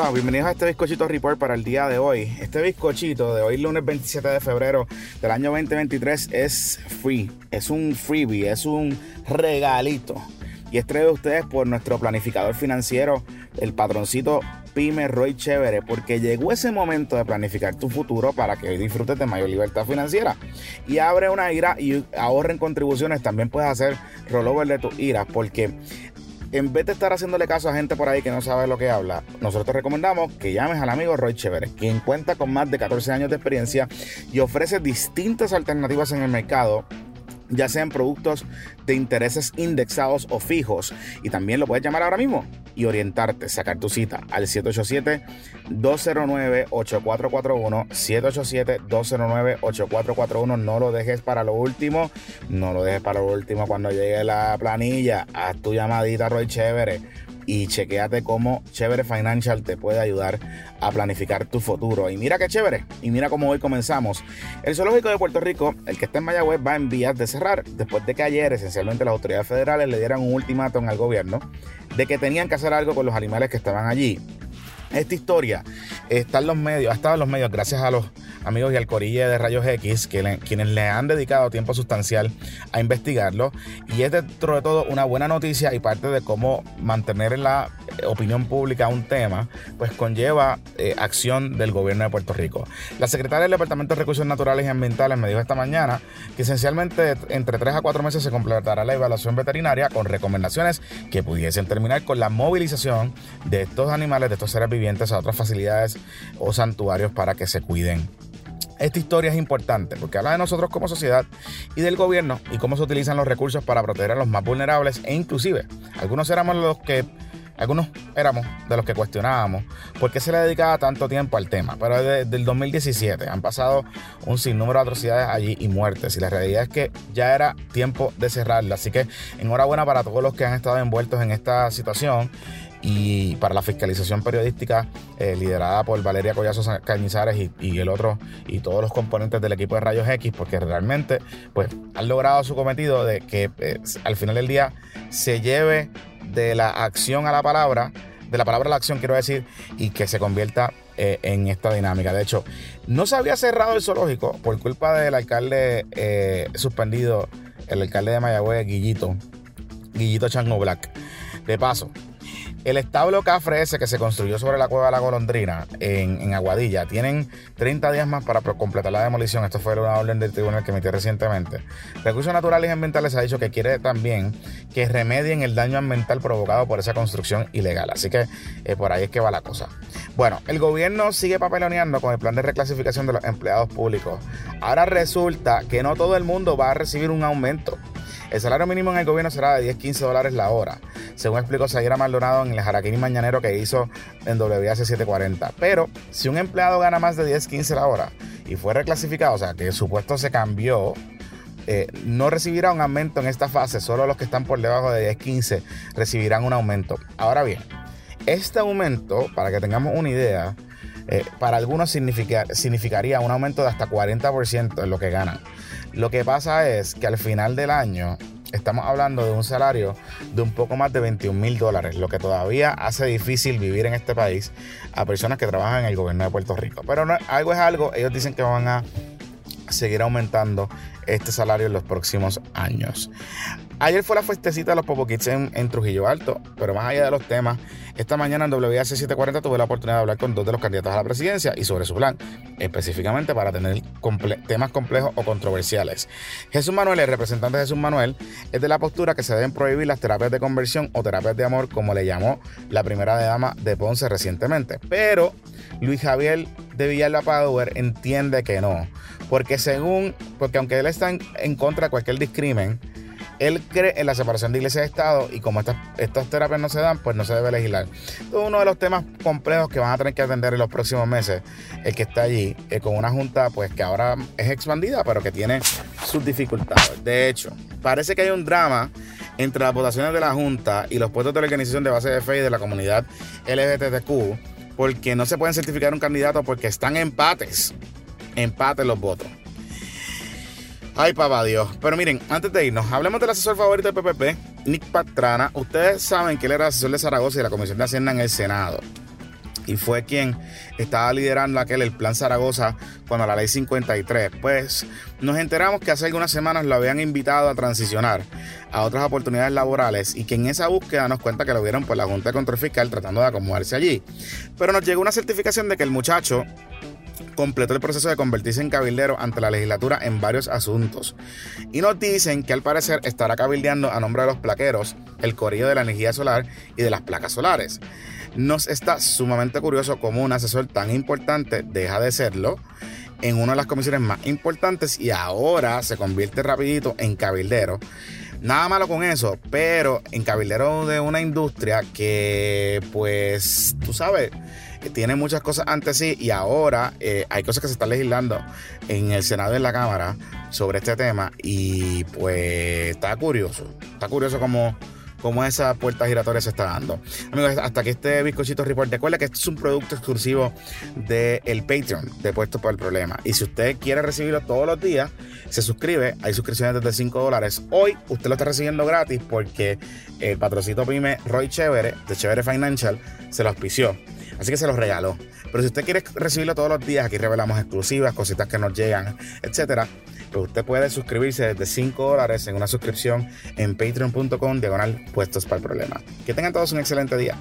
Hola, bienvenidos a este bizcochito report para el día de hoy. Este bizcochito de hoy, lunes 27 de febrero del año 2023, es free, es un freebie, es un regalito. Y es traído a ustedes por nuestro planificador financiero, el patroncito Pyme Roy Chévere, porque llegó ese momento de planificar tu futuro para que hoy disfrutes de mayor libertad financiera. Y abre una IRA y ahorren contribuciones. También puedes hacer rollover de tu IRA, porque en vez de estar haciéndole caso a gente por ahí que no sabe lo que habla, nosotros te recomendamos que llames al amigo Roy Chévere, quien cuenta con más de 14 años de experiencia y ofrece distintas alternativas en el mercado ya sean productos de intereses indexados o fijos. Y también lo puedes llamar ahora mismo y orientarte, sacar tu cita al 787-209-8441. 787-209-8441. No lo dejes para lo último. No lo dejes para lo último cuando llegue la planilla. Haz tu llamadita, Roy Chévere y chequeate cómo Chévere Financial te puede ayudar a planificar tu futuro. Y mira qué chévere, y mira cómo hoy comenzamos. El Zoológico de Puerto Rico, el que está en Mayagüez, va en vías de cerrar después de que ayer esencialmente las autoridades federales le dieran un ultimátum al gobierno de que tenían que hacer algo con los animales que estaban allí. Esta historia está en los medios, ha estado en los medios gracias a los amigos y al corille de Rayos X, que quienes le han dedicado tiempo sustancial a investigarlo. Y es dentro de todo una buena noticia y parte de cómo mantener en la opinión pública un tema, pues conlleva eh, acción del gobierno de Puerto Rico. La secretaria del Departamento de Recursos Naturales y Ambientales me dijo esta mañana que esencialmente entre 3 a 4 meses se completará la evaluación veterinaria con recomendaciones que pudiesen terminar con la movilización de estos animales, de estos seres vivientes a otras facilidades o santuarios para que se cuiden. Esta historia es importante porque habla de nosotros como sociedad y del gobierno y cómo se utilizan los recursos para proteger a los más vulnerables e inclusive algunos éramos los que algunos éramos de los que cuestionábamos por qué se le dedicaba tanto tiempo al tema, pero desde el 2017 han pasado un sinnúmero de atrocidades allí y muertes y la realidad es que ya era tiempo de cerrarla, así que enhorabuena para todos los que han estado envueltos en esta situación y para la fiscalización periodística eh, liderada por Valeria Collazo Cañizares y, el otro y todos los componentes del equipo de Rayos X porque realmente pues han logrado su cometido de que eh, al final del día se lleve de la acción a la palabra, de la palabra a la acción quiero decir, y que se convierta eh, en esta dinámica. De hecho, no se había cerrado el zoológico por culpa del alcalde suspendido, el alcalde de Mayagüez, Guillito, Guillito Chango Black. De paso, el establo Cafre ese que se construyó sobre la cueva de la Golondrina en, Aguadilla, tienen 30 días más para completar la demolición. Esto fue una orden del tribunal que emitió recientemente. Recursos Naturales y Ambientales ha dicho que quiere también que remedien el daño ambiental provocado por esa construcción ilegal. Así que eh, por ahí es que va la cosa. Bueno, el gobierno sigue papeloneando con el plan de reclasificación de los empleados públicos. Ahora resulta que no todo el mundo va a recibir un aumento. El salario mínimo en el gobierno será de 10-15 dólares la hora, según explicó Sayera Maldonado en el Jaraquín Mañanero que hizo en WAC 740. Pero si un empleado gana más de 10-15 la hora y fue reclasificado, o sea, que su puesto se cambió, eh, no recibirá un aumento en esta fase, solo los que están por debajo de 10-15 recibirán un aumento. Ahora bien, este aumento, para que tengamos una idea, eh, para algunos significaría un aumento de hasta 40% en lo que ganan. Lo que pasa es que al final del año estamos hablando de un salario de un poco más de 21 mil dólares, lo que todavía hace difícil vivir en este país a personas que trabajan en el gobierno de Puerto Rico. Pero algo es algo, ellos dicen que van a seguir aumentando este salario en los próximos años. Ayer fue la festecita de los Popo Kids en, Trujillo Alto, pero más allá de los temas, esta mañana en WAC 740 tuve la oportunidad de hablar con dos de los candidatos a la presidencia y sobre su plan, específicamente para tener temas complejos o controversiales. Jesús Manuel, el representante de Jesús Manuel, es de la postura que se deben prohibir las terapias de conversión o terapias de amor, como le llamó la primera dama de Ponce recientemente. Pero Luis Javier de Villalba entiende que no, porque según, porque aunque él está en contra de cualquier discrimen, él cree en la separación de iglesia y Estado y como estas, estas terapias no se dan, pues no se debe legislar. uno de los temas complejos que van a tener que atender en los próximos meses, el que está allí, eh, con una junta pues que ahora es expandida, pero que tiene sus dificultades. De hecho, parece que hay un drama entre las votaciones de la Junta y los puestos de la organización de base de fe y de la comunidad LGBTQ, porque no se pueden certificar un candidato porque están empates, empates los votos. Ay, papá Dios. Pero miren, antes de irnos, hablemos del asesor favorito del PPP, Nick Patrana. Ustedes saben que él era asesor de Zaragoza y de la Comisión de Hacienda en el Senado. y fue quien estaba liderando aquel el Plan Zaragoza cuando la ley 53. Pues nos enteramos que hace algunas semanas lo habían invitado a transicionar a otras oportunidades laborales y que en esa búsqueda nos cuenta que lo vieron por la Junta de Control Fiscal tratando de acomodarse allí. Pero nos llegó una certificación de que el muchacho completó el proceso de convertirse en cabildero ante la legislatura en varios asuntos. Y nos dicen que al parecer estará cabildeando a nombre de los plaqueros el corillo de la energía solar y de las placas solares. Nos está sumamente curioso cómo un asesor tan importante deja de serlo en una de las comisiones más importantes y ahora se convierte rapidito en cabildero. Nada malo con eso, pero en cabildero de una industria que pues tú sabes tiene muchas cosas antes sí y ahora eh, hay cosas que se están legislando en el Senado y en la Cámara sobre este tema y pues está curioso, está curioso como cómo esa puerta giratoria se está dando. Amigos, hasta que este bizcochito report, recuerda que este es un producto exclusivo del Patreon de Puesto por el Problema. Y si usted quiere recibirlo todos los días, se suscribe. Hay suscripciones desde 5 dólares. Hoy usted lo está recibiendo gratis porque el patrocito pyme Roy Chévere de Chévere Financial se lo auspició. Así que se los regaló. Pero si usted quiere recibirlo todos los días, aquí revelamos exclusivas, cositas que nos llegan, etcétera. Pues usted puede suscribirse desde 5 dólares en una suscripción en patreon.com diagonal puestos para el problema. Que tengan todos un excelente día.